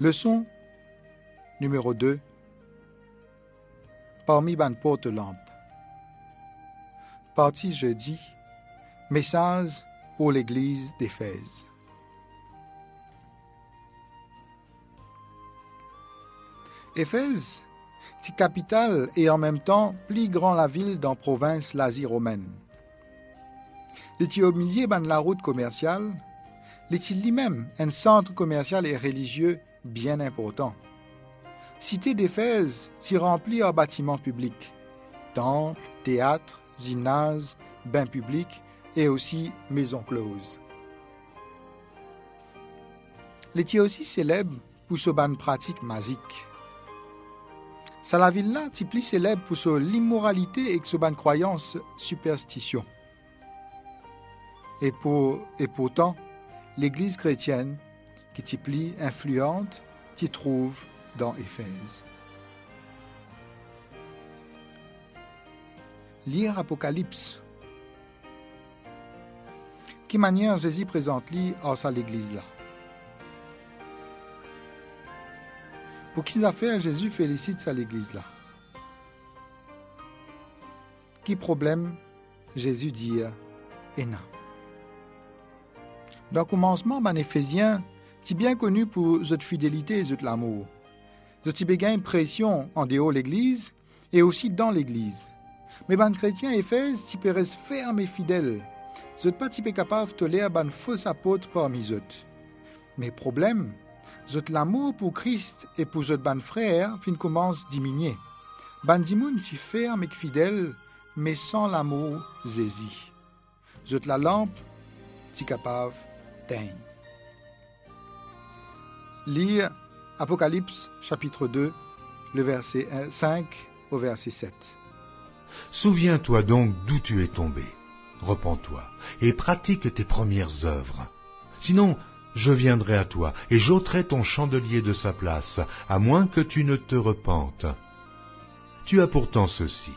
Leçon numéro 2. Parmi ban porte lampe. Partie jeudi. Message pour l'église d'Éphèse. Éphèse, c'est capitale et en même temps plus grand la ville dans province l'Asie romaine. Les au milieu de la route commerciale, les lui-même un centre commercial et religieux bien important. Cité d'Éphèse s'y remplit en bâtiments publics, temples, théâtres, gymnases, bains publics et aussi maisons closes. Les aussi célèbre pour ce ban pratique magique. la ville là, plus célèbre pour son l'immoralité et ce ban croyance superstition. Et, pour, et pourtant, l'Église chrétienne, qui est plus influente, t'y trouve dans Éphèse. Lire Apocalypse. Qui manière Jésus présente lui à sa l'église là. Pour qu'ils affaires Jésus félicite sa l'église là. Qui problème Jésus dit et non. Dans le commencement, ben, Éphésien, c'est bien connu pour cette fidélité et cette l'amour. Je une pression en dehors de l'Église et aussi dans l'Église. Mais ban chrétien Éphèse, tu rester ferme et fidèle. Je pas capable de tolérer ban faux apôtre parmi eux. Mais problème, zot l'amour pour Christ et pour zot ban frère fin commence diminuer. Ban dimoun si ferme et fidèle, mais sans l'amour zézi. Zot la lampe, si capable d'éteindre. Lire Apocalypse chapitre 2, le verset 5 au verset 7. Souviens-toi donc d'où tu es tombé. Repends-toi et pratique tes premières œuvres. Sinon, je viendrai à toi et j'ôterai ton chandelier de sa place, à moins que tu ne te repentes. Tu as pourtant ceci,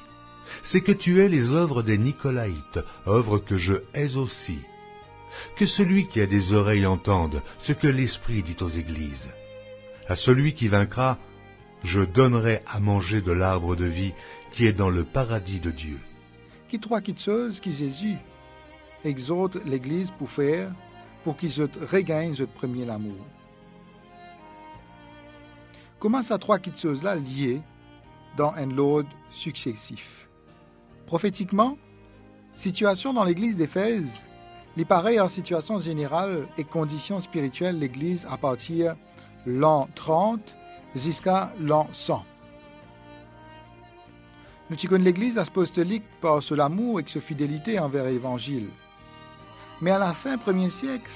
c'est que tu es les œuvres des Nicolaïtes, œuvres que je hais aussi. Que celui qui a des oreilles entende ce que l'Esprit dit aux églises. À celui qui vaincra, je donnerai à manger de l'arbre de vie qui est dans le paradis de Dieu. Qui trois choses qui Jésus exhorte l'Église pour faire pour qu'ils regagnent ce premier amour. Comment ces trois choses-là liées dans un lot successif? Prophétiquement, situation dans l'Église d'Éphèse, les pareils en situation générale et conditions spirituelles l'Église à partir l'an 30 jusqu'à l'an 100. Nous connaissons l'Église apostolique par ce amour et sa fidélité envers l'Évangile. Mais à la fin du premier siècle,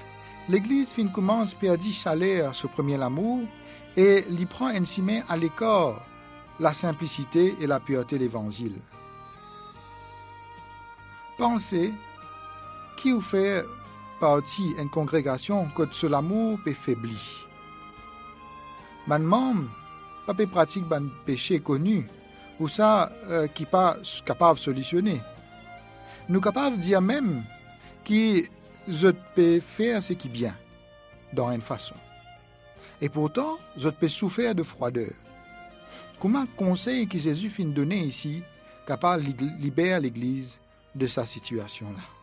l'Église fin commence à perdre salaire ce premier amour et l'y prend ainsi à l'écart la simplicité et la pureté de l'Évangile. Pensez qui fait partie d'une congrégation que ce amour peut faiblir ban membre pas pratique ban péché connu ou ça euh, qui pas capable de solutionner. Nous capables de dire même qui je peux faire ce qui est bien dans une façon. Et pourtant, je peux souffrir de froideur. Comment conseil que Jésus fin donner ici capable de libérer l'Église de sa situation-là?